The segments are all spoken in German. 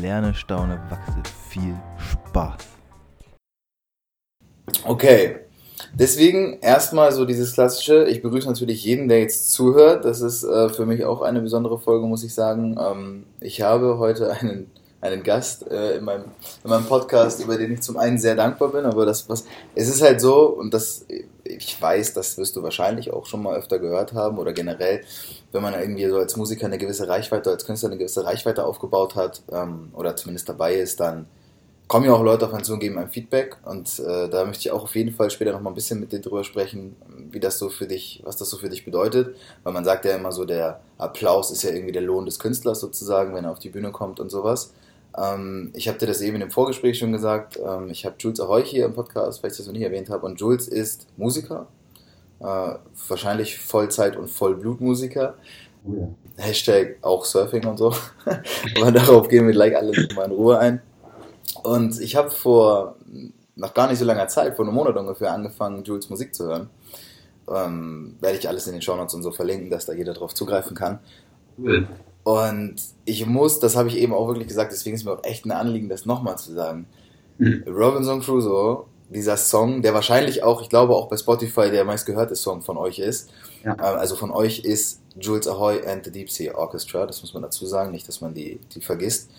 lerne, staune, wachse. Viel Spaß. Okay, deswegen erstmal so dieses klassische. Ich begrüße natürlich jeden, der jetzt zuhört. Das ist äh, für mich auch eine besondere Folge, muss ich sagen. Ähm, ich habe heute einen einen Gast äh, in, meinem, in meinem Podcast, über den ich zum einen sehr dankbar bin, aber das, was, es ist halt so, und das, ich weiß, das wirst du wahrscheinlich auch schon mal öfter gehört haben oder generell, wenn man irgendwie so als Musiker eine gewisse Reichweite, als Künstler eine gewisse Reichweite aufgebaut hat ähm, oder zumindest dabei ist, dann kommen ja auch Leute auf einen zu und geben ein Feedback und äh, da möchte ich auch auf jeden Fall später noch mal ein bisschen mit dir drüber sprechen, wie das so für dich, was das so für dich bedeutet, weil man sagt ja immer so, der Applaus ist ja irgendwie der Lohn des Künstlers sozusagen, wenn er auf die Bühne kommt und sowas. Ähm, ich habe dir das eben im Vorgespräch schon gesagt. Ähm, ich habe Jules Ahoy hier im Podcast, weil ich das noch nie erwähnt habe. Und Jules ist Musiker, äh, wahrscheinlich Vollzeit- und Vollblutmusiker. Oh ja. Hashtag auch Surfing und so. Aber darauf gehen wir gleich alles mal in Ruhe ein. Und ich habe vor noch gar nicht so langer Zeit, vor einem Monat ungefähr, angefangen, Jules Musik zu hören. Ähm, werde ich alles in den Shownotes und so verlinken, dass da jeder drauf zugreifen kann. Cool. Und ich muss, das habe ich eben auch wirklich gesagt, deswegen ist mir auch echt ein Anliegen, das nochmal zu sagen. Mhm. Robinson Crusoe, dieser Song, der wahrscheinlich auch, ich glaube auch bei Spotify der meistgehörte Song von euch ist. Ja. Ähm, also von euch ist Jules Ahoy and the Deep Sea Orchestra, das muss man dazu sagen, nicht, dass man die, die vergisst.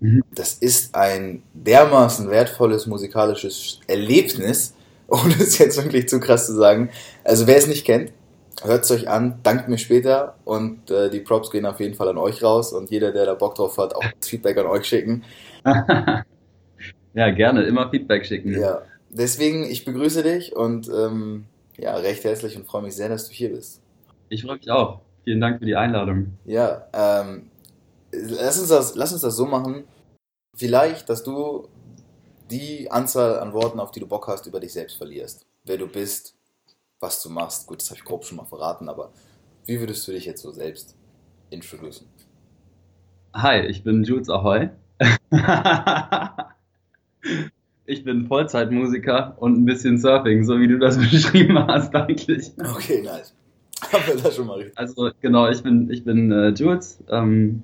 Mhm. Das ist ein dermaßen wertvolles musikalisches Erlebnis, ohne es jetzt wirklich zu krass zu sagen. Also wer es nicht kennt, hört es euch an, dankt mir später und äh, die Props gehen auf jeden Fall an euch raus und jeder, der da Bock drauf hat, auch das Feedback an euch schicken. ja, gerne, immer Feedback schicken. Ja, deswegen, ich begrüße dich und ähm, ja, recht herzlich und freue mich sehr, dass du hier bist. Ich freue mich auch. Vielen Dank für die Einladung. Ja, ähm, lass, uns das, lass uns das so machen. Vielleicht, dass du die Anzahl an Worten, auf die du Bock hast, über dich selbst verlierst. Wer du bist, was du machst. Gut, das habe ich grob schon mal verraten, aber wie würdest du dich jetzt so selbst introducen? Hi, ich bin Jules Ahoy. ich bin Vollzeitmusiker und ein bisschen Surfing, so wie du das beschrieben hast eigentlich. Okay, nice. Haben wir das schon mal richtig. Also genau, ich bin, ich bin äh, Jules. Ähm,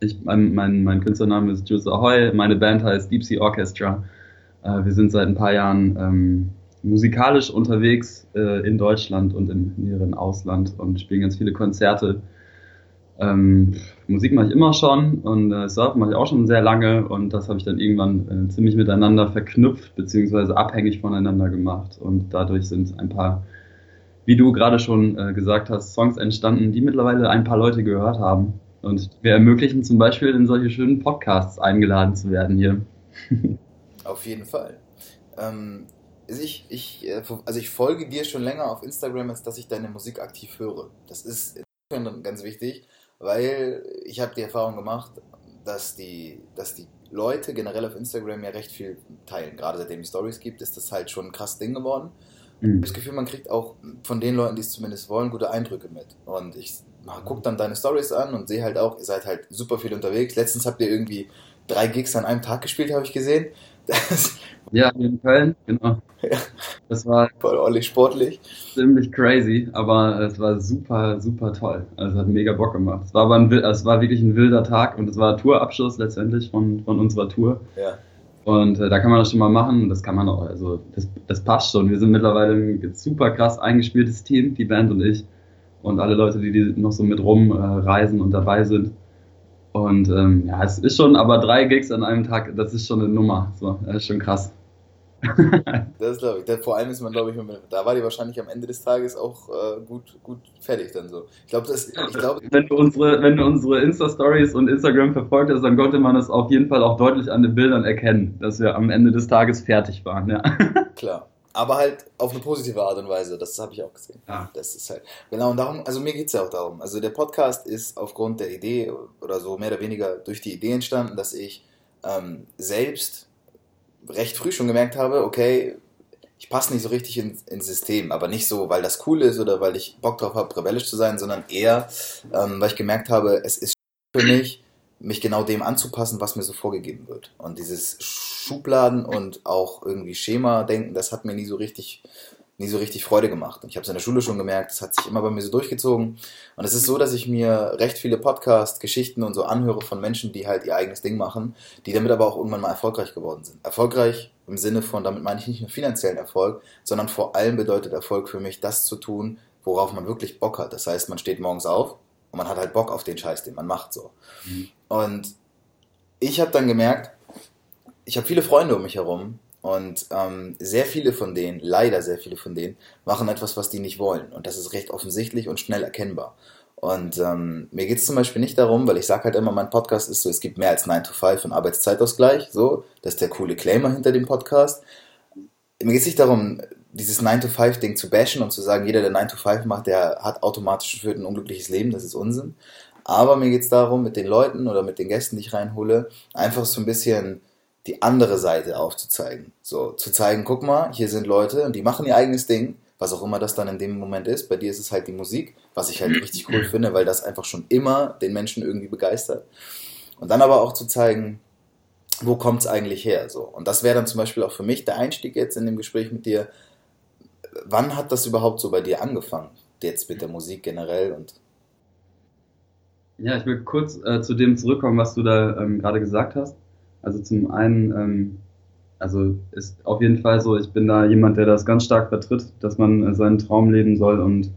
ich, mein, mein, mein Künstlername ist Jules Ahoy. Meine Band heißt Deep Sea Orchestra. Äh, wir sind seit ein paar Jahren ähm, musikalisch unterwegs äh, in Deutschland und im näheren Ausland und spielen ganz viele Konzerte. Ähm, Musik mache ich immer schon und äh, Surfen mache ich auch schon sehr lange und das habe ich dann irgendwann äh, ziemlich miteinander verknüpft beziehungsweise abhängig voneinander gemacht und dadurch sind ein paar, wie du gerade schon äh, gesagt hast, Songs entstanden, die mittlerweile ein paar Leute gehört haben und wir ermöglichen zum Beispiel in solche schönen Podcasts eingeladen zu werden hier. Auf jeden Fall. Ähm, ich, ich, äh, also ich folge dir schon länger auf Instagram, als dass ich deine Musik aktiv höre. Das ist ganz wichtig, weil ich habe die Erfahrung gemacht, dass die, dass die Leute generell auf Instagram ja recht viel teilen. Gerade seitdem es Stories gibt, ist das halt schon ein krasses Ding geworden. Mhm. Ich habe das Gefühl, man kriegt auch von den Leuten, die es zumindest wollen, gute Eindrücke mit. Und ich gucke dann deine Stories an und sehe halt auch, ihr seid halt super viel unterwegs. Letztens habt ihr irgendwie drei Gigs an einem Tag gespielt, habe ich gesehen. Ja, in Köln, genau. Ja. Das war voll ordentlich sportlich. Ziemlich crazy, aber es war super, super toll. Also hat mega Bock gemacht. Es war aber ein, es war wirklich ein wilder Tag und es war Tourabschluss letztendlich von, von unserer Tour. Ja. Und äh, da kann man das schon mal machen und das kann man auch, also das, das passt schon. Wir sind mittlerweile ein super krass eingespieltes Team, die Band und ich. Und alle Leute, die, die noch so mit rumreisen äh, und dabei sind. Und ähm, ja, es ist schon, aber drei Gigs an einem Tag, das ist schon eine Nummer. So, das ist schon krass. das glaube ich. Vor allem ist man, glaube ich, da war die wahrscheinlich am Ende des Tages auch äh, gut, gut fertig dann so. Ich glaube, das, ich glaube. Wenn du unsere, wenn du unsere Insta-Stories und Instagram verfolgt hast, dann konnte man es auf jeden Fall auch deutlich an den Bildern erkennen, dass wir am Ende des Tages fertig waren, ja. Klar. Aber halt auf eine positive Art und Weise. Das habe ich auch gesehen. Ja. Das ist halt. Genau, und darum, also mir geht es ja auch darum. Also der Podcast ist aufgrund der Idee oder so mehr oder weniger durch die Idee entstanden, dass ich ähm, selbst recht früh schon gemerkt habe, okay, ich passe nicht so richtig ins, ins System, aber nicht so, weil das cool ist oder weil ich Bock drauf habe, rebellisch zu sein, sondern eher, ähm, weil ich gemerkt habe, es ist für mich, mich genau dem anzupassen, was mir so vorgegeben wird. Und dieses Schubladen und auch irgendwie Schema-Denken, das hat mir nie so richtig nie so richtig Freude gemacht. Und ich habe es in der Schule schon gemerkt, das hat sich immer bei mir so durchgezogen. Und es ist so, dass ich mir recht viele Podcasts, Geschichten und so anhöre von Menschen, die halt ihr eigenes Ding machen, die damit aber auch irgendwann mal erfolgreich geworden sind. Erfolgreich im Sinne von, damit meine ich nicht nur finanziellen Erfolg, sondern vor allem bedeutet Erfolg für mich, das zu tun, worauf man wirklich Bock hat. Das heißt, man steht morgens auf und man hat halt Bock auf den Scheiß, den man macht so. Mhm. Und ich habe dann gemerkt, ich habe viele Freunde um mich herum, und ähm, sehr viele von denen, leider sehr viele von denen, machen etwas, was die nicht wollen. Und das ist recht offensichtlich und schnell erkennbar. Und ähm, mir geht es zum Beispiel nicht darum, weil ich sage halt immer, mein Podcast ist so, es gibt mehr als 9 to 5 und Arbeitszeitausgleich. So, das ist der coole Claimer hinter dem Podcast. Mir geht es nicht darum, dieses 9 to 5 Ding zu bashen und zu sagen, jeder, der 9 to 5 macht, der hat automatisch für ein unglückliches Leben. Das ist Unsinn. Aber mir geht es darum, mit den Leuten oder mit den Gästen, die ich reinhole, einfach so ein bisschen die andere Seite aufzuzeigen. So, zu zeigen, guck mal, hier sind Leute und die machen ihr eigenes Ding, was auch immer das dann in dem Moment ist. Bei dir ist es halt die Musik, was ich halt richtig cool finde, weil das einfach schon immer den Menschen irgendwie begeistert. Und dann aber auch zu zeigen, wo kommt es eigentlich her? So. Und das wäre dann zum Beispiel auch für mich der Einstieg jetzt in dem Gespräch mit dir. Wann hat das überhaupt so bei dir angefangen? Jetzt mit der Musik generell und ja, ich will kurz äh, zu dem zurückkommen, was du da ähm, gerade gesagt hast. Also zum einen, ähm, also ist auf jeden Fall so, ich bin da jemand, der das ganz stark vertritt, dass man äh, seinen Traum leben soll und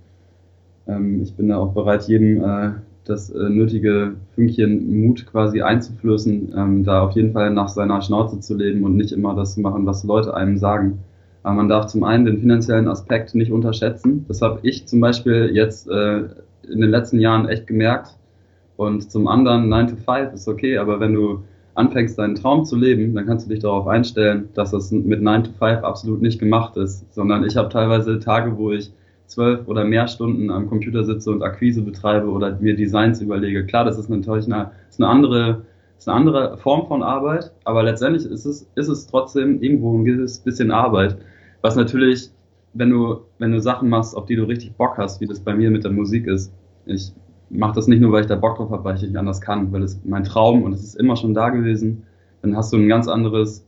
ähm, ich bin da auch bereit, jedem äh, das äh, nötige Fünkchen Mut quasi einzuflößen, ähm, da auf jeden Fall nach seiner Schnauze zu leben und nicht immer das zu machen, was Leute einem sagen. Aber man darf zum einen den finanziellen Aspekt nicht unterschätzen. Das habe ich zum Beispiel jetzt äh, in den letzten Jahren echt gemerkt. Und zum anderen 9 to 5 ist okay, aber wenn du anfängst, deinen Traum zu leben, dann kannst du dich darauf einstellen, dass das mit 9 to 5 absolut nicht gemacht ist, sondern ich habe teilweise Tage, wo ich zwölf oder mehr Stunden am Computer sitze und Akquise betreibe oder mir Designs überlege. Klar, das ist natürlich eine, ist eine andere ist eine andere Form von Arbeit, aber letztendlich ist es, ist es trotzdem irgendwo ein gewisses bisschen Arbeit, was natürlich, wenn du, wenn du Sachen machst, auf die du richtig Bock hast, wie das bei mir mit der Musik ist. Ich mache das nicht nur, weil ich da Bock drauf habe, weil ich nicht anders kann, weil es mein Traum und es ist immer schon da gewesen. Dann hast du ein ganz anderes,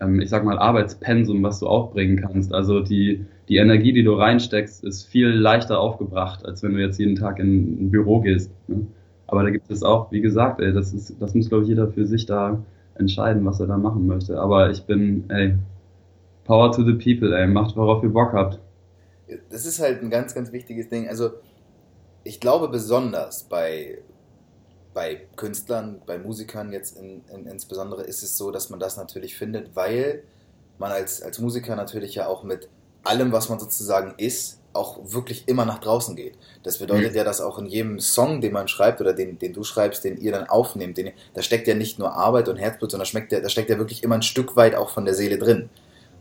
ähm, ich sag mal, Arbeitspensum, was du aufbringen kannst. Also die, die Energie, die du reinsteckst, ist viel leichter aufgebracht, als wenn du jetzt jeden Tag in ein Büro gehst. Ne? Aber da gibt es auch, wie gesagt, ey, das ist, das muss, glaube ich, jeder für sich da entscheiden, was er da machen möchte. Aber ich bin, ey, Power to the people, ey, macht, worauf ihr Bock habt. Das ist halt ein ganz, ganz wichtiges Ding. Also, ich glaube besonders bei, bei Künstlern, bei Musikern jetzt in, in, insbesondere ist es so, dass man das natürlich findet, weil man als, als Musiker natürlich ja auch mit allem, was man sozusagen ist, auch wirklich immer nach draußen geht. Das bedeutet mhm. ja, dass auch in jedem Song, den man schreibt oder den, den du schreibst, den ihr dann aufnehmt, den, da steckt ja nicht nur Arbeit und Herzblut, sondern schmeckt ja, da steckt ja wirklich immer ein Stück weit auch von der Seele drin.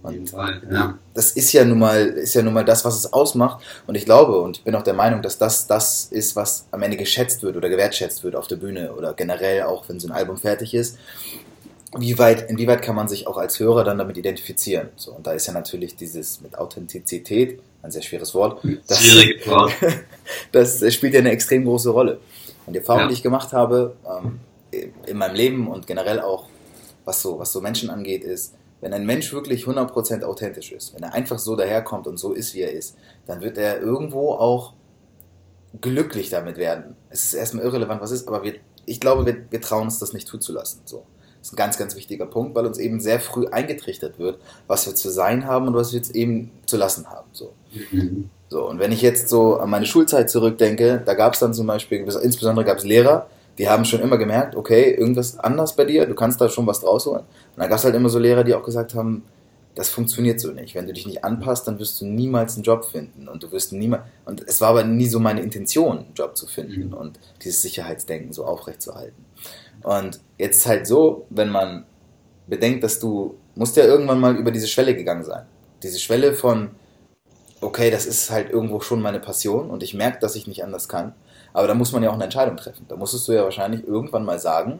Und ja. das ist ja nun mal, ist ja nun mal das, was es ausmacht. Und ich glaube und ich bin auch der Meinung, dass das das ist, was am Ende geschätzt wird oder gewertschätzt wird auf der Bühne oder generell auch, wenn so ein Album fertig ist. Wie weit, inwieweit kann man sich auch als Hörer dann damit identifizieren? So, und da ist ja natürlich dieses mit Authentizität, ein sehr schweres Wort. Das, Schwieriges Wort. das spielt ja eine extrem große Rolle. Und die Erfahrung, ja. die ich gemacht habe, ähm, in meinem Leben und generell auch, was so, was so Menschen angeht, ist, wenn ein Mensch wirklich 100% authentisch ist, wenn er einfach so daherkommt und so ist, wie er ist, dann wird er irgendwo auch glücklich damit werden. Es ist erstmal irrelevant, was ist, aber wir, ich glaube, wir, wir trauen uns das nicht zuzulassen. So. Das ist ein ganz, ganz wichtiger Punkt, weil uns eben sehr früh eingetrichtert wird, was wir zu sein haben und was wir jetzt eben zu lassen haben. So. Mhm. So, und wenn ich jetzt so an meine Schulzeit zurückdenke, da gab es dann zum Beispiel, insbesondere gab es Lehrer, die haben schon immer gemerkt, okay, irgendwas anders bei dir, du kannst da schon was draus holen. Und dann gab es halt immer so Lehrer, die auch gesagt haben, das funktioniert so nicht. Wenn du dich nicht anpasst, dann wirst du niemals einen Job finden. Und du wirst niemals. Und es war aber nie so meine Intention, einen Job zu finden mhm. und dieses Sicherheitsdenken so aufrechtzuerhalten. Und jetzt ist halt so, wenn man bedenkt, dass du musst ja irgendwann mal über diese Schwelle gegangen sein. Diese Schwelle von, okay, das ist halt irgendwo schon meine Passion und ich merke, dass ich nicht anders kann. Aber da muss man ja auch eine Entscheidung treffen. Da musstest du ja wahrscheinlich irgendwann mal sagen,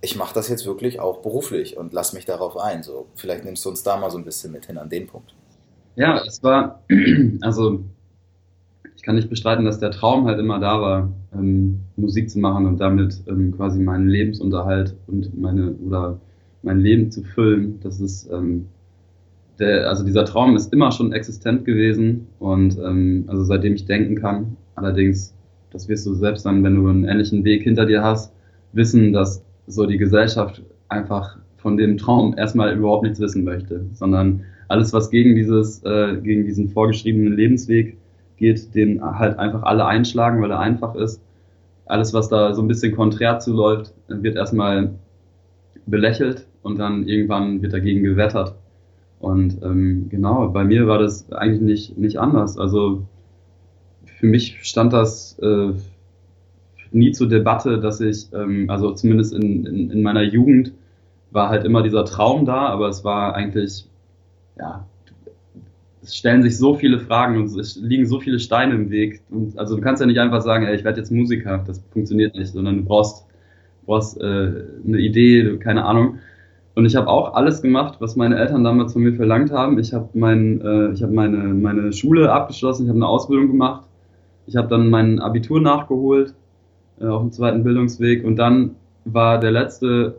ich mache das jetzt wirklich auch beruflich und lass mich darauf ein. So, vielleicht nimmst du uns da mal so ein bisschen mit hin an den Punkt. Ja, es war, also ich kann nicht bestreiten, dass der Traum halt immer da war, ähm, Musik zu machen und damit ähm, quasi meinen Lebensunterhalt und meine oder mein Leben zu füllen. Das ist ähm, der, also dieser Traum ist immer schon existent gewesen und ähm, also seitdem ich denken kann. Allerdings, das wirst du selbst dann, wenn du einen ähnlichen Weg hinter dir hast, wissen, dass so die Gesellschaft einfach von dem Traum erstmal überhaupt nichts wissen möchte, sondern alles, was gegen dieses, äh, gegen diesen vorgeschriebenen Lebensweg geht, den halt einfach alle einschlagen, weil er einfach ist. Alles, was da so ein bisschen konträr zuläuft, wird erstmal belächelt und dann irgendwann wird dagegen gewettert. Und ähm, genau, bei mir war das eigentlich nicht, nicht anders. Also für mich stand das äh, nie zur Debatte, dass ich, ähm, also zumindest in, in, in meiner Jugend war halt immer dieser Traum da, aber es war eigentlich, ja, es stellen sich so viele Fragen und es liegen so viele Steine im Weg. Und also du kannst ja nicht einfach sagen, ey, ich werde jetzt Musiker, das funktioniert nicht, sondern du brauchst, brauchst äh, eine Idee, keine Ahnung. Und ich habe auch alles gemacht, was meine Eltern damals von mir verlangt haben. Ich habe mein, äh, ich hab meine, meine Schule abgeschlossen, ich habe eine Ausbildung gemacht. Ich habe dann mein Abitur nachgeholt äh, auf dem zweiten Bildungsweg und dann war der letzte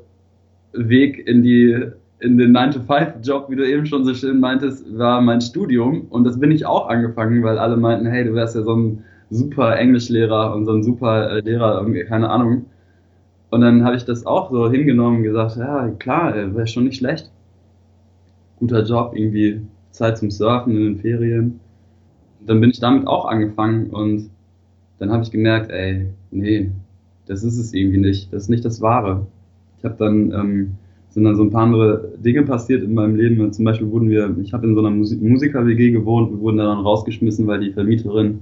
Weg in die in den 9-to-5-Job, wie du eben schon so schön meintest, war mein Studium und das bin ich auch angefangen, weil alle meinten, hey, du wärst ja so ein super Englischlehrer und so ein super äh, Lehrer, keine Ahnung. Und dann habe ich das auch so hingenommen und gesagt, ja, klar, äh, wäre schon nicht schlecht. Guter Job, irgendwie Zeit zum Surfen in den Ferien. Dann bin ich damit auch angefangen und dann habe ich gemerkt, ey, nee, das ist es irgendwie nicht. Das ist nicht das Wahre. Ich habe dann, ähm, sind dann so ein paar andere Dinge passiert in meinem Leben. Zum Beispiel wurden wir, ich habe in so einer Musik Musiker-WG gewohnt, wir wurden dann rausgeschmissen, weil die Vermieterin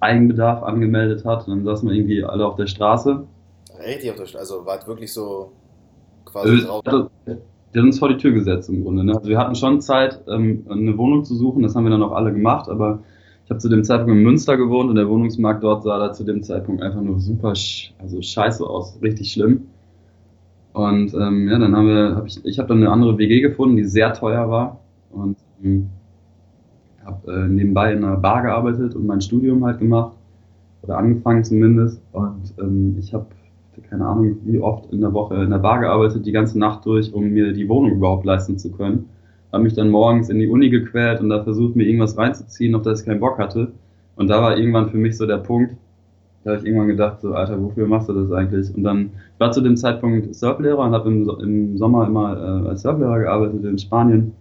Eigenbedarf angemeldet hat. Und dann saßen wir irgendwie alle auf der Straße. Richtig auf der Straße, also war wirklich so quasi drauf. Der hat uns vor die Tür gesetzt im Grunde. Ne? Also wir hatten schon Zeit, ähm, eine Wohnung zu suchen, das haben wir dann auch alle gemacht, aber ich habe zu dem Zeitpunkt in Münster gewohnt und der Wohnungsmarkt dort sah da zu dem Zeitpunkt einfach nur super, also scheiße aus, richtig schlimm. Und ähm, ja, dann haben wir, hab ich, ich habe dann eine andere WG gefunden, die sehr teuer war und ähm, habe äh, nebenbei in einer Bar gearbeitet und mein Studium halt gemacht oder angefangen zumindest. Und ähm, ich habe keine Ahnung, wie oft in der Woche in der Bar gearbeitet, die ganze Nacht durch, um mir die Wohnung überhaupt leisten zu können habe mich dann morgens in die Uni gequält und da versucht, mir irgendwas reinzuziehen, auf das ich keinen Bock hatte. Und da war irgendwann für mich so der Punkt, da habe ich irgendwann gedacht, so, Alter, wofür machst du das eigentlich? Und dann ich war zu dem Zeitpunkt Surflehrer und habe im, im, Sommer immer äh, als Surflehrer gearbeitet in Spanien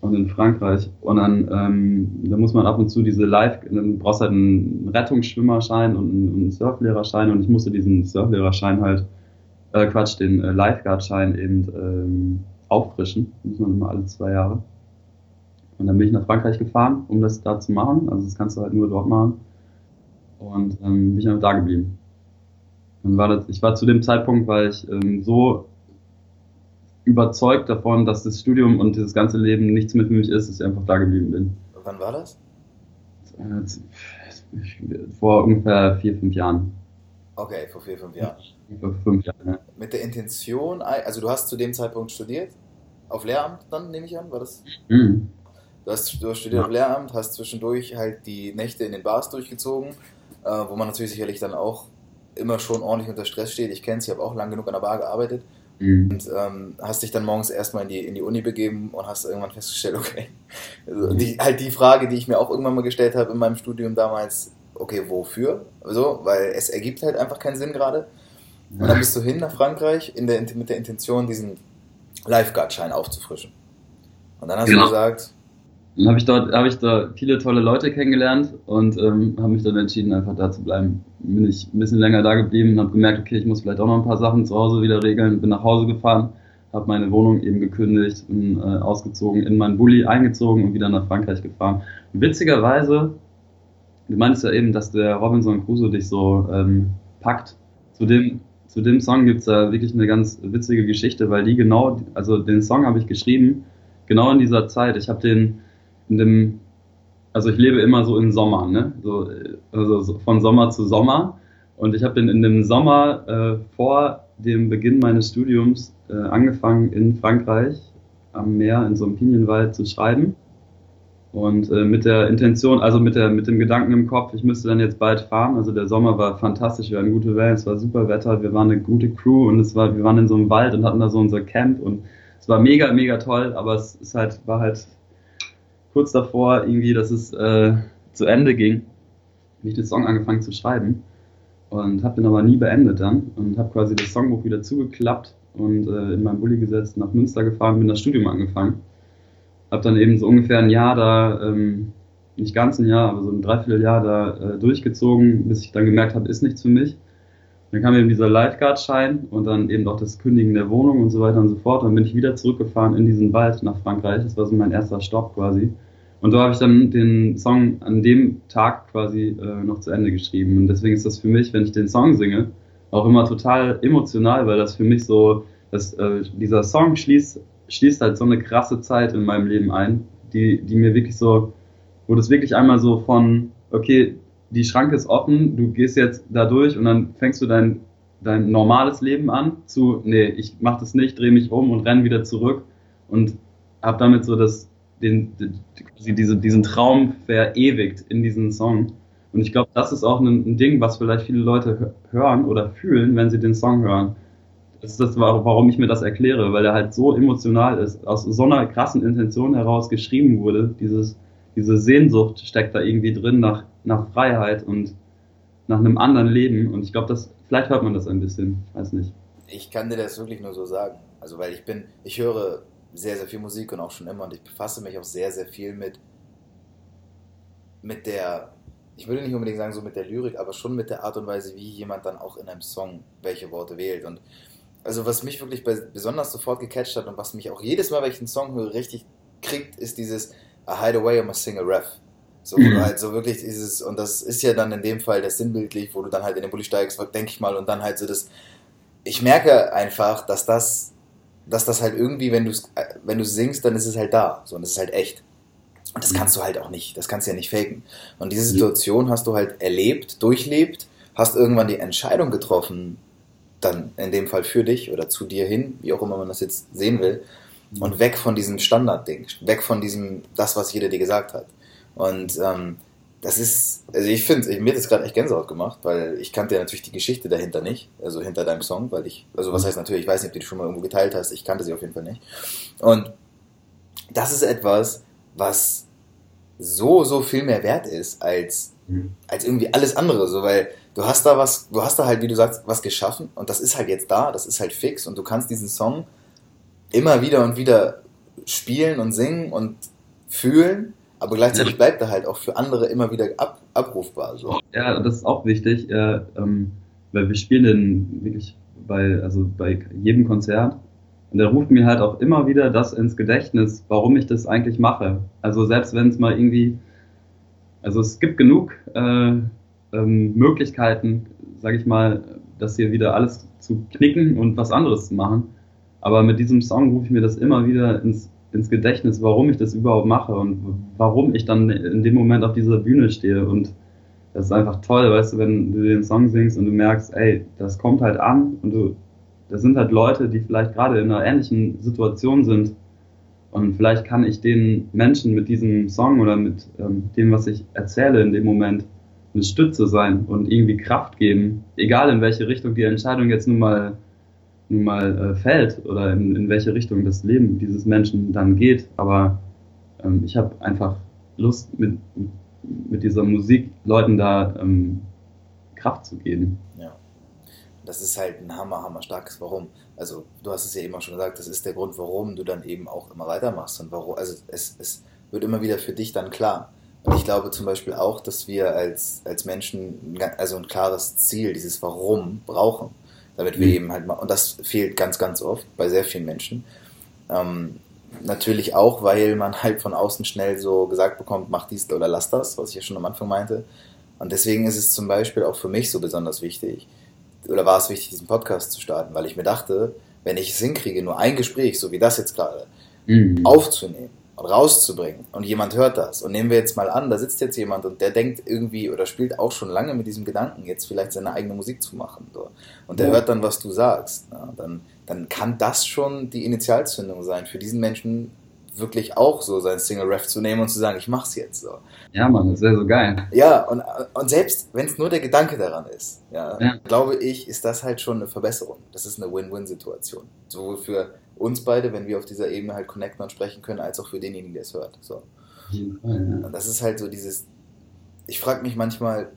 und in Frankreich. Und dann, ähm, da muss man ab und zu diese Live, dann brauchst halt einen Rettungsschwimmerschein und einen, einen Surflehrerschein und ich musste diesen Surflehrerschein halt, äh, Quatsch, den äh, Lifeguard-Schein eben ähm, auffrischen. Muss man immer alle zwei Jahre. Und dann bin ich nach Frankreich gefahren, um das da zu machen. Also das kannst du halt nur dort machen. Und ähm, bin ich einfach da geblieben. Dann war das, ich war zu dem Zeitpunkt, weil ich ähm, so überzeugt davon, dass das Studium und das ganze Leben nichts mit mich ist, dass ich einfach da geblieben bin. Wann war das? Vor ungefähr vier, fünf Jahren. Okay, vor vier, fünf Jahren. Vor fünf Jahren, ja. Mit der Intention, also du hast zu dem Zeitpunkt studiert? Auf Lehramt dann, nehme ich an, war das? Mhm. Du hast, du hast studiert ja. auf Lehramt, hast zwischendurch halt die Nächte in den Bars durchgezogen, äh, wo man natürlich sicherlich dann auch immer schon ordentlich unter Stress steht. Ich kenne es, ich habe auch lang genug an der Bar gearbeitet. Mhm. Und ähm, hast dich dann morgens erstmal in die, in die Uni begeben und hast irgendwann festgestellt, okay, also die, halt die Frage, die ich mir auch irgendwann mal gestellt habe in meinem Studium damals, okay, wofür? So, weil es ergibt halt einfach keinen Sinn gerade. Und dann bist du hin nach Frankreich in der, mit der Intention, diesen Lifeguard-Schein aufzufrischen. Und dann hast genau. du gesagt. Dann habe ich dort habe ich da viele tolle Leute kennengelernt und ähm, habe mich dann entschieden, einfach da zu bleiben. Bin ich ein bisschen länger da geblieben und habe gemerkt, okay, ich muss vielleicht auch noch ein paar Sachen zu Hause wieder regeln. Bin nach Hause gefahren, habe meine Wohnung eben gekündigt, bin äh, ausgezogen, in meinen Bulli eingezogen und wieder nach Frankreich gefahren. Und witzigerweise Du meinst ja eben, dass der Robinson Crusoe dich so ähm, packt. Zu dem zu dem Song gibt es da wirklich eine ganz witzige Geschichte, weil die genau, also den Song habe ich geschrieben, genau in dieser Zeit. Ich habe den in dem, also ich lebe immer so im Sommer, ne? So, also so von Sommer zu Sommer. Und ich habe den in dem Sommer äh, vor dem Beginn meines Studiums äh, angefangen in Frankreich am Meer in so einem Pinienwald zu schreiben. Und äh, mit der Intention, also mit, der, mit dem Gedanken im Kopf, ich müsste dann jetzt bald fahren. Also der Sommer war fantastisch, wir hatten gute Wellen, es war super Wetter, wir waren eine gute Crew und es war, wir waren in so einem Wald und hatten da so unser Camp und es war mega, mega toll, aber es ist halt, war halt kurz davor irgendwie, dass es äh, zu Ende ging, habe ich den Song angefangen zu schreiben und habe den aber nie beendet dann und habe quasi das Songbuch wieder zugeklappt und äh, in meinem Bulli gesetzt, nach Münster gefahren, bin das Studium angefangen habe dann eben so ungefähr ein Jahr da, ähm, nicht ganz ein Jahr, aber so ein Dreivierteljahr da äh, durchgezogen, bis ich dann gemerkt habe, ist nichts für mich. Dann kam eben dieser Lifeguard-Schein und dann eben auch das Kündigen der Wohnung und so weiter und so fort. Dann bin ich wieder zurückgefahren in diesen Wald nach Frankreich. Das war so mein erster Stopp quasi. Und da habe ich dann den Song an dem Tag quasi äh, noch zu Ende geschrieben. Und deswegen ist das für mich, wenn ich den Song singe, auch immer total emotional, weil das für mich so, dass, äh, dieser Song schließt schließt halt so eine krasse Zeit in meinem Leben ein, die, die mir wirklich so, wo das wirklich einmal so von, okay, die Schranke ist offen, du gehst jetzt da durch und dann fängst du dein, dein normales Leben an, zu, nee, ich mach das nicht, drehe mich um und renn wieder zurück und hab damit so das, den, den diese, diesen Traum verewigt in diesen Song. Und ich glaube, das ist auch ein, ein Ding, was vielleicht viele Leute hören oder fühlen, wenn sie den Song hören das ist das, warum ich mir das erkläre, weil er halt so emotional ist, aus so einer krassen Intention heraus geschrieben wurde. Dieses, diese Sehnsucht steckt da irgendwie drin nach, nach Freiheit und nach einem anderen Leben. Und ich glaube, das, vielleicht hört man das ein bisschen, weiß nicht. Ich kann dir das wirklich nur so sagen. Also, weil ich bin, ich höre sehr, sehr viel Musik und auch schon immer und ich befasse mich auch sehr, sehr viel mit, mit der, ich würde nicht unbedingt sagen so mit der Lyrik, aber schon mit der Art und Weise, wie jemand dann auch in einem Song welche Worte wählt. Und also was mich wirklich besonders sofort gecatcht hat und was mich auch jedes Mal, wenn ich einen Song höre, richtig kriegt, ist dieses I hide away, I'm a single ref. So, mhm. halt so wirklich dieses, und das ist ja dann in dem Fall das sinnbildlich, wo du dann halt in den Bulli steigst, denke ich mal, und dann halt so das, ich merke einfach, dass das, dass das halt irgendwie, wenn du wenn du singst, dann ist es halt da, so, und es ist halt echt. Und das kannst du halt auch nicht, das kannst du ja nicht faken. Und diese Situation hast du halt erlebt, durchlebt, hast irgendwann die Entscheidung getroffen, dann in dem Fall für dich oder zu dir hin, wie auch immer man das jetzt sehen will, und weg von diesem Standardding, weg von diesem, das, was jeder dir gesagt hat. Und ähm, das ist, also ich finde, mir hat das gerade echt Gänsehaut gemacht, weil ich kannte ja natürlich die Geschichte dahinter nicht, also hinter deinem Song, weil ich, also was heißt natürlich, ich weiß nicht, ob du die schon mal irgendwo geteilt hast, ich kannte sie auf jeden Fall nicht. Und das ist etwas, was so, so viel mehr wert ist als, mhm. als irgendwie alles andere, so, weil du hast da was, du hast da halt, wie du sagst, was geschaffen und das ist halt jetzt da, das ist halt fix und du kannst diesen Song immer wieder und wieder spielen und singen und fühlen, aber gleichzeitig bleibt er halt auch für andere immer wieder ab, abrufbar. So. Ja, das ist auch wichtig, äh, ähm, weil wir spielen den wirklich bei, also bei jedem Konzert und er ruft mir halt auch immer wieder das ins Gedächtnis, warum ich das eigentlich mache. Also selbst wenn es mal irgendwie, also es gibt genug äh, ähm, Möglichkeiten, sage ich mal, das hier wieder alles zu knicken und was anderes zu machen. Aber mit diesem Song rufe ich mir das immer wieder ins, ins Gedächtnis, warum ich das überhaupt mache und warum ich dann in dem Moment auf dieser Bühne stehe. Und das ist einfach toll, weißt du, wenn du den Song singst und du merkst, ey, das kommt halt an und du, das sind halt Leute, die vielleicht gerade in einer ähnlichen Situation sind. Und vielleicht kann ich den Menschen mit diesem Song oder mit ähm, dem, was ich erzähle in dem Moment, eine Stütze sein und irgendwie Kraft geben, egal in welche Richtung die Entscheidung jetzt nun mal, nun mal äh, fällt oder in, in welche Richtung das Leben dieses Menschen dann geht. Aber ähm, ich habe einfach Lust, mit, mit dieser Musik Leuten da ähm, Kraft zu geben. Ja. Das ist halt ein hammer, hammer starkes Warum. Also, du hast es ja eben auch schon gesagt, das ist der Grund, warum du dann eben auch immer weitermachst und warum, also es, es wird immer wieder für dich dann klar ich glaube zum Beispiel auch, dass wir als, als Menschen also ein klares Ziel, dieses Warum brauchen, damit wir mhm. eben halt mal, und das fehlt ganz, ganz oft bei sehr vielen Menschen. Ähm, natürlich auch, weil man halt von außen schnell so gesagt bekommt, mach dies oder lass das, was ich ja schon am Anfang meinte. Und deswegen ist es zum Beispiel auch für mich so besonders wichtig, oder war es wichtig, diesen Podcast zu starten, weil ich mir dachte, wenn ich es hinkriege, nur ein Gespräch, so wie das jetzt gerade, mhm. aufzunehmen und rauszubringen und jemand hört das und nehmen wir jetzt mal an, da sitzt jetzt jemand und der denkt irgendwie oder spielt auch schon lange mit diesem Gedanken, jetzt vielleicht seine eigene Musik zu machen so. und der ja. hört dann, was du sagst, ja, dann, dann kann das schon die Initialzündung sein für diesen Menschen, wirklich auch so sein Single-Ref zu nehmen und zu sagen, ich mach's jetzt so. Ja, Mann, das wäre so geil. Ja, und, und selbst wenn es nur der Gedanke daran ist, ja, ja, glaube ich, ist das halt schon eine Verbesserung. Das ist eine Win-Win-Situation. Sowohl für uns beide, wenn wir auf dieser Ebene halt connecten und sprechen können, als auch für denjenigen, der es hört. So. Und das ist halt so dieses, ich frage mich manchmal,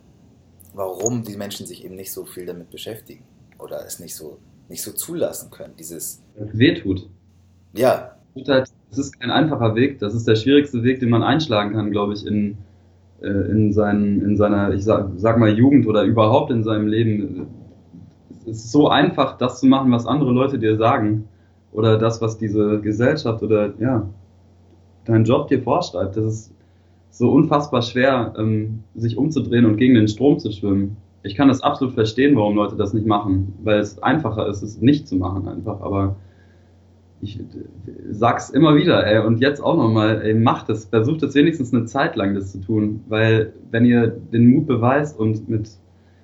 warum die Menschen sich eben nicht so viel damit beschäftigen oder es nicht so, nicht so zulassen können. Dieses. Wehtut. Ja. Halt es ist kein einfacher Weg. Das ist der schwierigste Weg, den man einschlagen kann, glaube ich, in, äh, in, seinen, in seiner, ich sag, sag mal, Jugend oder überhaupt in seinem Leben. Es ist so einfach, das zu machen, was andere Leute dir sagen. Oder das, was diese Gesellschaft oder ja, dein Job dir vorschreibt. Das ist so unfassbar schwer, ähm, sich umzudrehen und gegen den Strom zu schwimmen. Ich kann das absolut verstehen, warum Leute das nicht machen, weil es einfacher ist, es nicht zu machen einfach. Aber ich sag's immer wieder, ey, und jetzt auch nochmal, ey, macht es, versucht es wenigstens eine Zeit lang, das zu tun, weil wenn ihr den Mut beweist und mit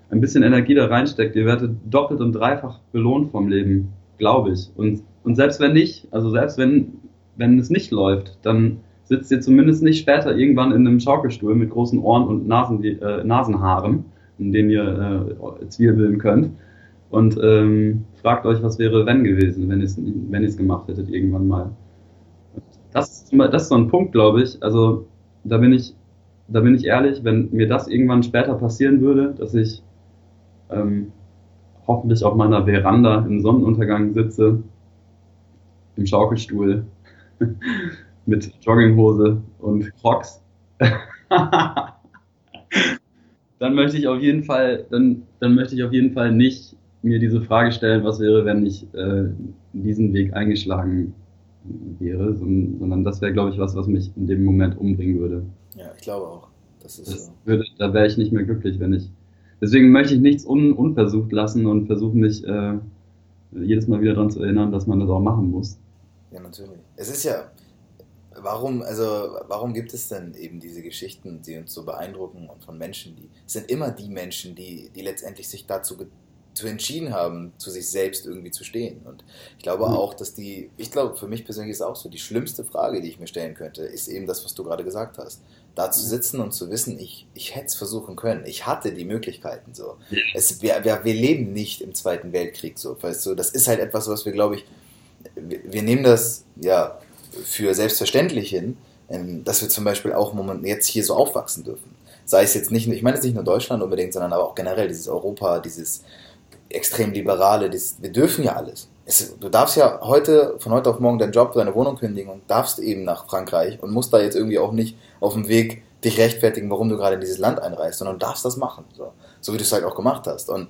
ein bisschen Energie da reinsteckt, ihr werdet doppelt und dreifach belohnt vom Leben, glaube ich. Und, und selbst wenn nicht, also selbst wenn, wenn es nicht läuft, dann sitzt ihr zumindest nicht später irgendwann in einem Schaukelstuhl mit großen Ohren und Nasen, äh, Nasenhaaren, in denen ihr äh, zwirbeln könnt und ähm, fragt euch, was wäre wenn gewesen, wenn ihr es wenn gemacht hättet irgendwann mal. Das, das ist so ein Punkt, glaube ich. Also da bin ich, da bin ich ehrlich, wenn mir das irgendwann später passieren würde, dass ich ähm, hoffentlich auf meiner Veranda im Sonnenuntergang sitze, im Schaukelstuhl, mit Jogginghose und Crocs. dann möchte ich auf jeden Fall, dann, dann möchte ich auf jeden Fall nicht mir diese Frage stellen, was wäre, wenn ich äh, diesen Weg eingeschlagen wäre, sondern das wäre, glaube ich, was, was mich in dem Moment umbringen würde. Ja, ich glaube auch. Das ist das so. würde, da wäre ich nicht mehr glücklich, wenn ich. Deswegen möchte ich nichts un, unversucht lassen und versuche mich äh, jedes Mal wieder daran zu erinnern, dass man das auch machen muss. Ja, natürlich. Es ist ja, warum, also warum gibt es denn eben diese Geschichten, die uns so beeindrucken und von Menschen, die es sind immer die Menschen, die, die letztendlich sich dazu zu entschieden haben, zu sich selbst irgendwie zu stehen. Und ich glaube mhm. auch, dass die, ich glaube, für mich persönlich ist auch so, die schlimmste Frage, die ich mir stellen könnte, ist eben das, was du gerade gesagt hast. Da zu sitzen und zu wissen, ich, ich hätte es versuchen können. Ich hatte die Möglichkeiten so. Es, wir, wir, wir leben nicht im Zweiten Weltkrieg so. Weißt du, das ist halt etwas, was wir, glaube ich, wir, nehmen das ja für selbstverständlich hin, ähm, dass wir zum Beispiel auch Moment jetzt hier so aufwachsen dürfen. Sei es jetzt nicht, ich meine jetzt nicht nur Deutschland unbedingt, sondern aber auch generell dieses Europa, dieses, extrem liberale, das, wir dürfen ja alles. Es, du darfst ja heute, von heute auf morgen deinen Job, deine Wohnung kündigen und darfst eben nach Frankreich und musst da jetzt irgendwie auch nicht auf dem Weg dich rechtfertigen, warum du gerade in dieses Land einreist, sondern darfst das machen. So, so wie du es halt auch gemacht hast. Und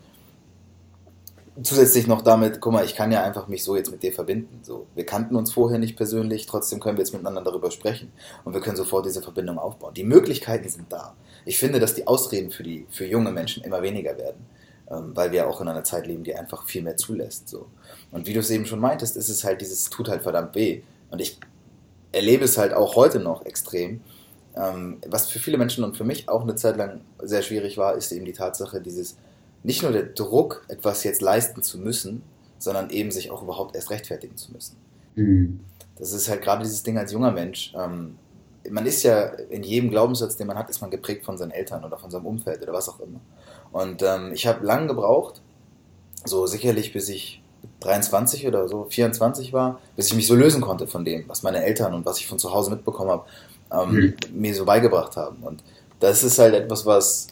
zusätzlich noch damit, guck mal, ich kann ja einfach mich so jetzt mit dir verbinden. So, wir kannten uns vorher nicht persönlich, trotzdem können wir jetzt miteinander darüber sprechen und wir können sofort diese Verbindung aufbauen. Die Möglichkeiten sind da. Ich finde, dass die Ausreden für die für junge Menschen immer weniger werden ähm, weil wir auch in einer Zeit leben, die einfach viel mehr zulässt. So. Und wie du es eben schon meintest, ist es halt dieses, tut halt verdammt weh. Und ich erlebe es halt auch heute noch extrem. Ähm, was für viele Menschen und für mich auch eine Zeit lang sehr schwierig war, ist eben die Tatsache, dieses, nicht nur der Druck, etwas jetzt leisten zu müssen, sondern eben sich auch überhaupt erst rechtfertigen zu müssen. Mhm. Das ist halt gerade dieses Ding als junger Mensch. Ähm, man ist ja in jedem Glaubenssatz, den man hat, ist man geprägt von seinen Eltern oder von seinem Umfeld oder was auch immer. Und ähm, ich habe lange gebraucht, so sicherlich bis ich 23 oder so, 24 war, bis ich mich so lösen konnte von dem, was meine Eltern und was ich von zu Hause mitbekommen habe, ähm, mhm. mir so beigebracht haben. Und das ist halt etwas, was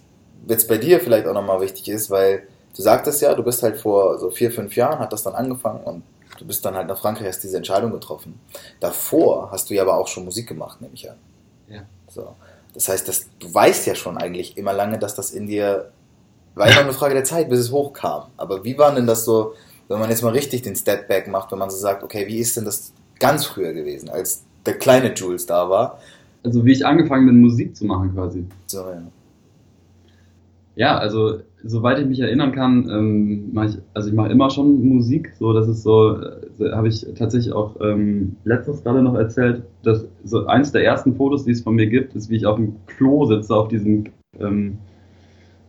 jetzt bei dir vielleicht auch nochmal wichtig ist, weil du sagtest ja, du bist halt vor so vier, fünf Jahren, hat das dann angefangen und du bist dann halt nach Frankreich, hast diese Entscheidung getroffen. Davor hast du ja aber auch schon Musik gemacht, nehme ich an. Ja. So. Das heißt, dass, du weißt ja schon eigentlich immer lange, dass das in dir war immer eine Frage der Zeit, bis es hochkam. Aber wie war denn das so, wenn man jetzt mal richtig den Step Back macht, wenn man so sagt, okay, wie ist denn das ganz früher gewesen, als der kleine Jules da war? Also wie ich angefangen bin, Musik zu machen quasi. So, ja. Ja, also soweit ich mich erinnern kann, ähm, mache ich, also ich mache immer schon Musik. So, das ist so, äh, habe ich tatsächlich auch ähm, letztens gerade noch erzählt, dass so eins der ersten Fotos, die es von mir gibt, ist, wie ich auf dem Klo sitze, auf diesem, ähm,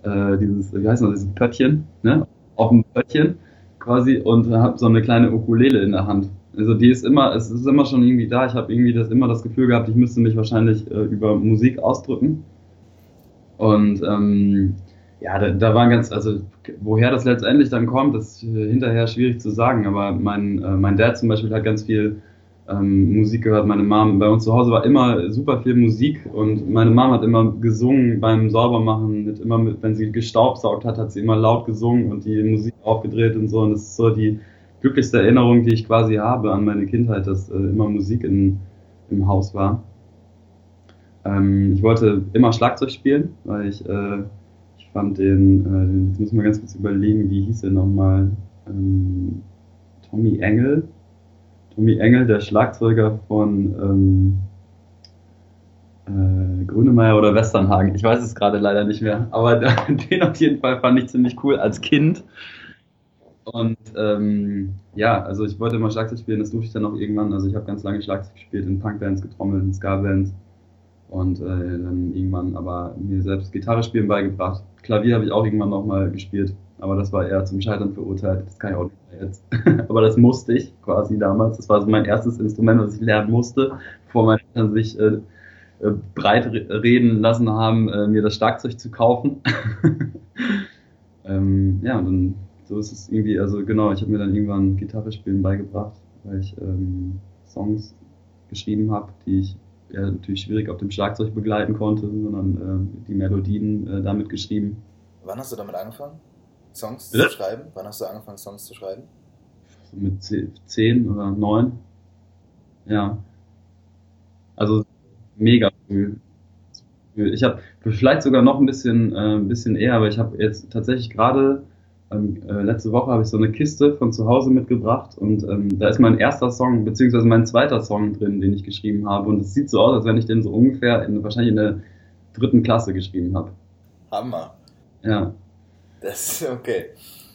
äh, dieses, wie heißt das, dieses Pöttchen, ne? Auf dem Pöttchen quasi und habe so eine kleine Ukulele in der Hand. Also die ist immer, es ist immer schon irgendwie da. Ich habe irgendwie das immer das Gefühl gehabt, ich müsste mich wahrscheinlich äh, über Musik ausdrücken. Und ähm, ja, da, da waren ganz, also woher das letztendlich dann kommt, ist hinterher schwierig zu sagen. Aber mein, äh, mein Dad zum Beispiel hat ganz viel ähm, Musik gehört. Meine Mom, bei uns zu Hause war immer super viel Musik und meine Mom hat immer gesungen beim Saubermachen. Mit immer mit, wenn sie gestaubsaugt hat, hat sie immer laut gesungen und die Musik aufgedreht und so. Und das ist so die glücklichste Erinnerung, die ich quasi habe an meine Kindheit, dass äh, immer Musik in, im Haus war. Ähm, ich wollte immer Schlagzeug spielen, weil ich äh, fand den, äh, jetzt muss man ganz kurz überlegen, wie hieß er nochmal? Ähm, Tommy Engel. Tommy Engel, der Schlagzeuger von ähm, äh, Grünemeyer oder Westernhagen. Ich weiß es gerade leider nicht mehr, aber den auf jeden Fall fand ich ziemlich cool als Kind. Und ähm, ja, also ich wollte immer Schlagzeug spielen, das durfte ich dann auch irgendwann. Also ich habe ganz lange Schlagzeug gespielt, in Punkbands getrommelt, in Ska-Bands und äh, dann irgendwann aber mir selbst Gitarre spielen beigebracht. Klavier habe ich auch irgendwann nochmal gespielt, aber das war eher zum Scheitern verurteilt. Das kann ich auch nicht mehr jetzt. aber das musste ich quasi damals. Das war so mein erstes Instrument, was ich lernen musste, bevor meine Eltern sich äh, äh breit reden lassen haben, äh, mir das Schlagzeug zu kaufen. ähm, ja, und dann so ist es irgendwie, also genau, ich habe mir dann irgendwann Gitarre spielen beigebracht, weil ich ähm, Songs geschrieben habe, die ich ja, natürlich schwierig auf dem Schlagzeug begleiten konnte, sondern äh, die Melodien äh, damit geschrieben. Wann hast du damit angefangen, Songs Bitte? zu schreiben? Wann hast du angefangen, Songs zu schreiben? So mit zehn oder neun. Ja. Also mega früh. Ich habe vielleicht sogar noch ein bisschen, äh, ein bisschen eher, aber ich habe jetzt tatsächlich gerade ähm, äh, letzte Woche habe ich so eine Kiste von zu Hause mitgebracht und ähm, da ist mein erster Song, beziehungsweise mein zweiter Song drin, den ich geschrieben habe. Und es sieht so aus, als wenn ich den so ungefähr in, wahrscheinlich in der dritten Klasse geschrieben habe. Hammer. Ja. Das ist okay.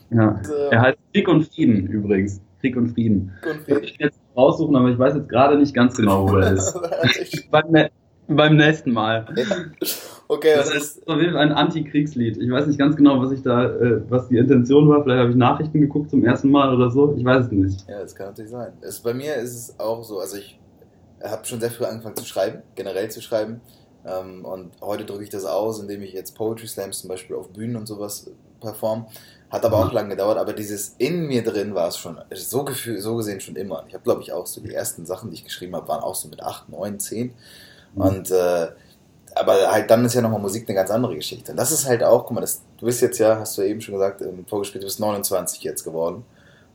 Ja. Äh, er heißt Krieg und Frieden übrigens. Krieg und Frieden. Krieg und Frieden. Ich jetzt raussuchen, aber ich weiß jetzt gerade nicht ganz genau, wo er ist. beim, beim nächsten Mal. Ja. Okay, das ist auf jeden Fall ein Antikriegslied. Ich weiß nicht ganz genau, was ich da, äh, was die Intention war. Vielleicht habe ich Nachrichten geguckt zum ersten Mal oder so. Ich weiß es nicht. Ja, das kann natürlich sein. Es, bei mir ist es auch so, also ich habe schon sehr früh angefangen zu schreiben, generell zu schreiben. Ähm, und heute drücke ich das aus, indem ich jetzt Poetry Slams zum Beispiel auf Bühnen und sowas perform. Hat aber mhm. auch lange gedauert, aber dieses in mir drin war es schon, so, gefühl, so gesehen schon immer. Ich habe, glaube ich, auch so die ersten Sachen, die ich geschrieben habe, waren auch so mit 8, 9, 10. Mhm. Und äh, aber halt dann ist ja nochmal Musik eine ganz andere Geschichte. Und das ist halt auch, guck mal, das, du bist jetzt ja, hast du eben schon gesagt, im Vorgespräch, du bist 29 jetzt geworden.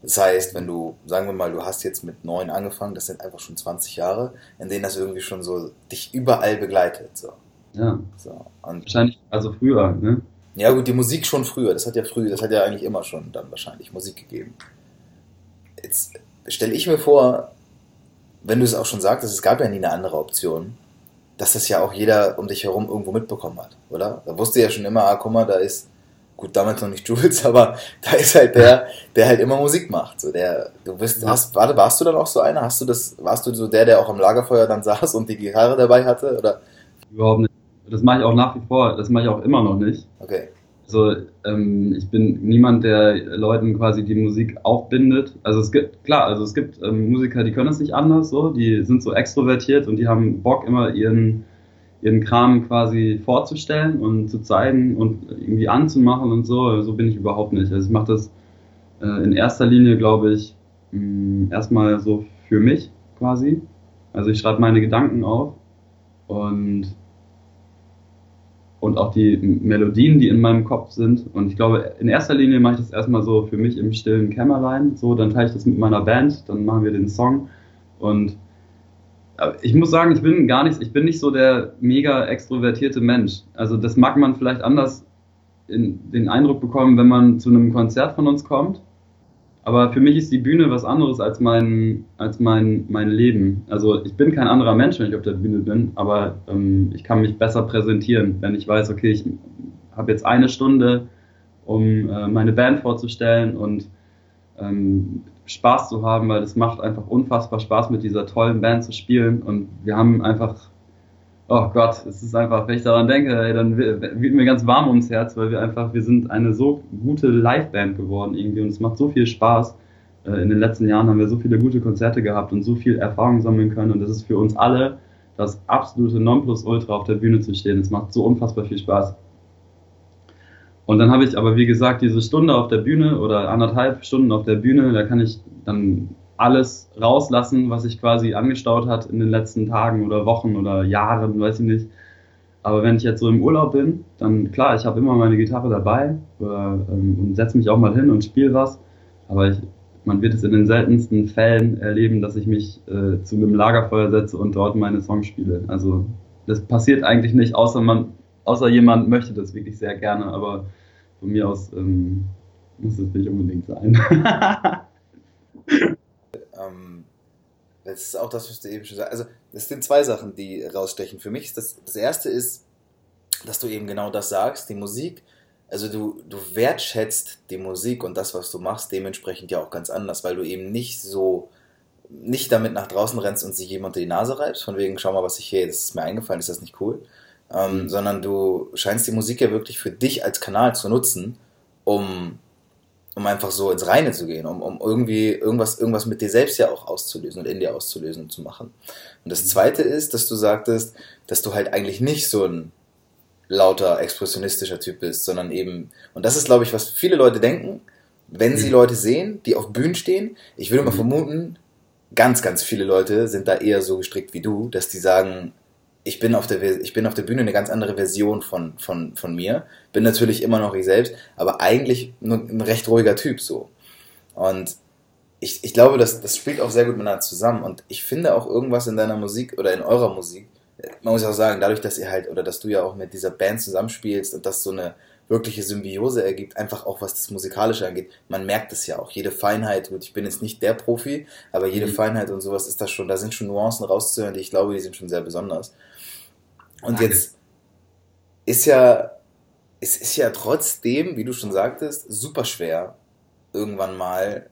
Das heißt, wenn du, sagen wir mal, du hast jetzt mit neun angefangen, das sind einfach schon 20 Jahre, in denen das irgendwie schon so dich überall begleitet. So. Ja. So. Wahrscheinlich, also früher, ne? Ja, gut, die Musik schon früher. Das hat ja früher, das hat ja eigentlich immer schon dann wahrscheinlich Musik gegeben. Jetzt stelle ich mir vor, wenn du es auch schon sagtest, es gab ja nie eine andere Option dass das ja auch jeder um dich herum irgendwo mitbekommen hat, oder? Da wusste ja schon immer, ah, guck mal, da ist, gut, damals noch nicht Jules, aber da ist halt der, der halt immer Musik macht. So der, du bist, hast, warte, warst du dann auch so einer? Hast du das, warst du so der, der auch am Lagerfeuer dann saß und die Gitarre dabei hatte, oder? Überhaupt nicht. Das mache ich auch nach wie vor, das mache ich auch immer noch nicht. Okay. Also ähm, ich bin niemand, der Leuten quasi die Musik aufbindet. Also es gibt, klar, also es gibt ähm, Musiker, die können es nicht anders, so, die sind so extrovertiert und die haben Bock immer ihren ihren Kram quasi vorzustellen und zu zeigen und irgendwie anzumachen und so. So bin ich überhaupt nicht. Also ich mache das äh, in erster Linie, glaube ich, mh, mm, erstmal so für mich quasi. Also ich schreibe meine Gedanken auf und und auch die Melodien, die in meinem Kopf sind. Und ich glaube, in erster Linie mache ich das erstmal so für mich im stillen Kämmerlein. So, dann teile ich das mit meiner Band, dann machen wir den Song. Und äh, ich muss sagen, ich bin gar nicht, ich bin nicht so der mega extrovertierte Mensch. Also das mag man vielleicht anders in den Eindruck bekommen, wenn man zu einem Konzert von uns kommt. Aber für mich ist die Bühne was anderes als mein, als mein, mein Leben. Also ich bin kein anderer Mensch, wenn ich auf der Bühne bin, aber ähm, ich kann mich besser präsentieren, wenn ich weiß, okay, ich habe jetzt eine Stunde, um äh, meine Band vorzustellen und ähm, Spaß zu haben, weil es macht einfach unfassbar Spaß, mit dieser tollen Band zu spielen. Und wir haben einfach, oh Gott, es ist einfach, wenn ich daran denke, ey, dann wird mir ganz warm ums Herz, weil wir einfach, wir sind eine so gute Liveband geworden irgendwie und es macht so viel Spaß. Äh, in den letzten Jahren haben wir so viele gute Konzerte gehabt und so viel Erfahrung sammeln können und das ist für uns alle das absolute Nonplusultra auf der Bühne zu stehen. Es macht so unfassbar viel Spaß. Und dann habe ich aber, wie gesagt, diese Stunde auf der Bühne oder anderthalb Stunden auf der Bühne, da kann ich dann alles rauslassen, was sich quasi angestaut hat in den letzten Tagen oder Wochen oder Jahren, weiß ich nicht. Aber wenn ich jetzt so im Urlaub bin, dann klar, ich habe immer meine Gitarre dabei oder, ähm, und setze mich auch mal hin und spiele was. Aber ich, man wird es in den seltensten Fällen erleben, dass ich mich äh, zu einem Lagerfeuer setze und dort meine Songs spiele. Also das passiert eigentlich nicht, außer man, außer jemand möchte das wirklich sehr gerne. Aber von mir aus ähm, muss es nicht unbedingt sein. ähm, das ist auch das, was du eben schon sagst. Also, es sind zwei Sachen, die rausstechen für mich. Das, das erste ist, dass du eben genau das sagst, die Musik. Also du, du wertschätzt die Musik und das, was du machst, dementsprechend ja auch ganz anders, weil du eben nicht so, nicht damit nach draußen rennst und sich jemand unter die Nase reibst, von wegen, schau mal, was ich hier, das ist mir eingefallen, ist das nicht cool? ähm, mhm. sondern du scheinst die Musik ja wirklich für dich als Kanal zu nutzen, um, um einfach so ins Reine zu gehen, um, um irgendwie irgendwas, irgendwas mit dir selbst ja auch auszulösen und in dir auszulösen und zu machen. Und das zweite ist, dass du sagtest, dass du halt eigentlich nicht so ein lauter expressionistischer Typ bist, sondern eben, und das ist glaube ich, was viele Leute denken, wenn sie mhm. Leute sehen, die auf Bühnen stehen, ich würde mal mhm. vermuten, ganz, ganz viele Leute sind da eher so gestrickt wie du, dass die sagen, ich bin auf der, ich bin auf der Bühne eine ganz andere Version von, von, von mir. Bin natürlich immer noch ich selbst, aber eigentlich nur ein recht ruhiger Typ so. Und ich, ich glaube, das, das spielt auch sehr gut miteinander zusammen. Und ich finde auch irgendwas in deiner Musik oder in eurer Musik, man muss ja auch sagen, dadurch, dass ihr halt, oder dass du ja auch mit dieser Band zusammenspielst und das so eine wirkliche Symbiose ergibt, einfach auch was das Musikalische angeht. Man merkt es ja auch. Jede Feinheit, gut, ich bin jetzt nicht der Profi, aber jede mhm. Feinheit und sowas ist das schon, da sind schon Nuancen rauszuhören, die ich glaube, die sind schon sehr besonders. Und jetzt ist ja, es ist ja trotzdem, wie du schon sagtest, super schwer, irgendwann mal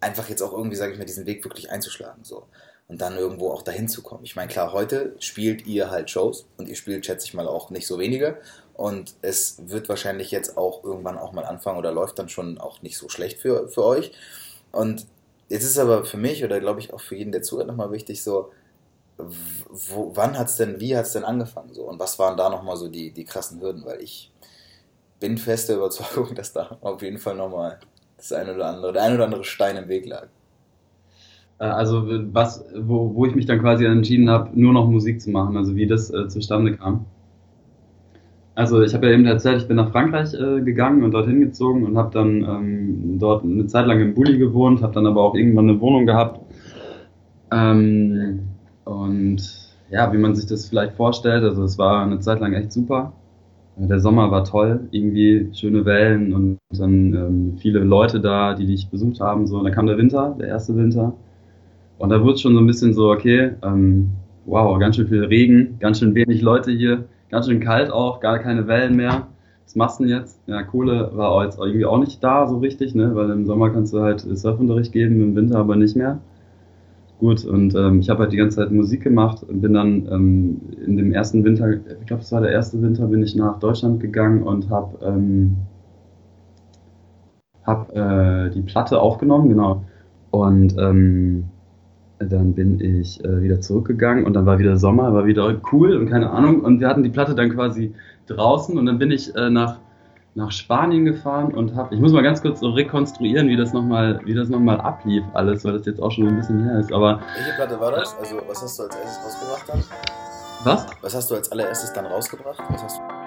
einfach jetzt auch irgendwie, sage ich mal, diesen Weg wirklich einzuschlagen. So. Und dann irgendwo auch dahin zu kommen. Ich meine, klar, heute spielt ihr halt Shows und ihr spielt, schätze ich mal, auch nicht so wenige. Und es wird wahrscheinlich jetzt auch irgendwann auch mal anfangen oder läuft dann schon auch nicht so schlecht für, für euch. Und jetzt ist aber für mich oder glaube ich auch für jeden, der zuhört, nochmal wichtig, so, wo, wann hat's denn, wie hat's denn angefangen so und was waren da nochmal so die, die krassen Hürden, weil ich bin feste Überzeugung, dass da auf jeden Fall nochmal das eine oder andere, der ein oder andere Stein im Weg lag. Äh, also was, wo, wo ich mich dann quasi entschieden habe, nur noch Musik zu machen, also wie das äh, zustande kam. Also ich habe ja eben erzählt, ich bin nach Frankreich äh, gegangen und dorthin gezogen und habe dann ähm, dort eine Zeit lang im Bulli gewohnt, habe dann aber auch irgendwann eine Wohnung gehabt. Ähm, und ja, wie man sich das vielleicht vorstellt, also es war eine Zeit lang echt super. Der Sommer war toll, irgendwie schöne Wellen und dann ähm, viele Leute da, die dich besucht haben. So, und dann kam der Winter, der erste Winter. Und da wurde es schon so ein bisschen so, okay, ähm, wow, ganz schön viel Regen, ganz schön wenig Leute hier, ganz schön kalt auch, gar keine Wellen mehr. Was machst du denn jetzt? Ja, Kohle war jetzt irgendwie auch nicht da so richtig, ne? weil im Sommer kannst du halt Surfunterricht geben, im Winter aber nicht mehr. Gut, und ähm, ich habe halt die ganze Zeit Musik gemacht und bin dann ähm, in dem ersten Winter, ich glaube, es war der erste Winter, bin ich nach Deutschland gegangen und habe ähm, hab, äh, die Platte aufgenommen, genau. Und ähm, dann bin ich äh, wieder zurückgegangen und dann war wieder Sommer, war wieder cool und keine Ahnung. Und wir hatten die Platte dann quasi draußen und dann bin ich äh, nach nach Spanien gefahren und habe, ich muss mal ganz kurz so rekonstruieren, wie das nochmal, wie das nochmal ablief alles, weil das jetzt auch schon ein bisschen her ist. Aber welche Platte war das? Also was hast du als erstes rausgebracht dann? Was? Was hast du als allererstes dann rausgebracht? Was hast du?